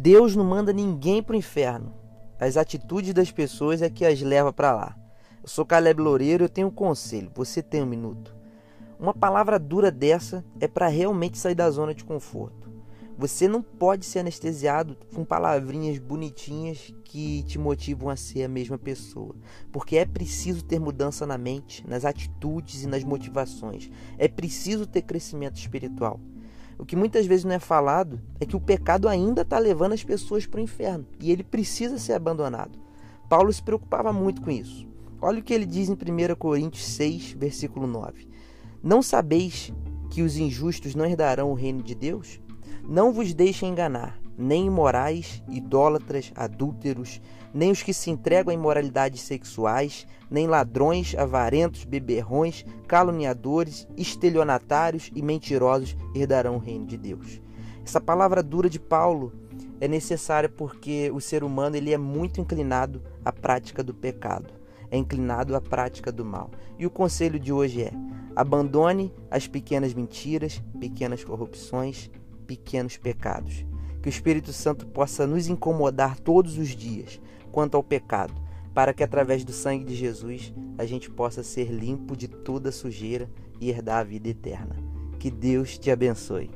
Deus não manda ninguém para o inferno. As atitudes das pessoas é que as leva para lá. Eu sou Caleb Loureiro, eu tenho um conselho. Você tem um minuto. Uma palavra dura dessa é para realmente sair da zona de conforto. Você não pode ser anestesiado com palavrinhas bonitinhas que te motivam a ser a mesma pessoa, porque é preciso ter mudança na mente, nas atitudes e nas motivações. É preciso ter crescimento espiritual. O que muitas vezes não é falado é que o pecado ainda está levando as pessoas para o inferno e ele precisa ser abandonado. Paulo se preocupava muito com isso. Olha o que ele diz em 1 Coríntios 6, versículo 9: Não sabeis que os injustos não herdarão o reino de Deus? Não vos deixem enganar, nem imorais, idólatras, adúlteros, nem os que se entregam a imoralidades sexuais, nem ladrões, avarentos, beberrões, caluniadores, estelionatários e mentirosos herdarão o reino de Deus. Essa palavra dura de Paulo é necessária porque o ser humano ele é muito inclinado à prática do pecado, é inclinado à prática do mal. E o conselho de hoje é: abandone as pequenas mentiras, pequenas corrupções, pequenos pecados. Que o Espírito Santo possa nos incomodar todos os dias quanto ao pecado, para que através do sangue de Jesus a gente possa ser limpo de toda sujeira e herdar a vida eterna. Que Deus te abençoe.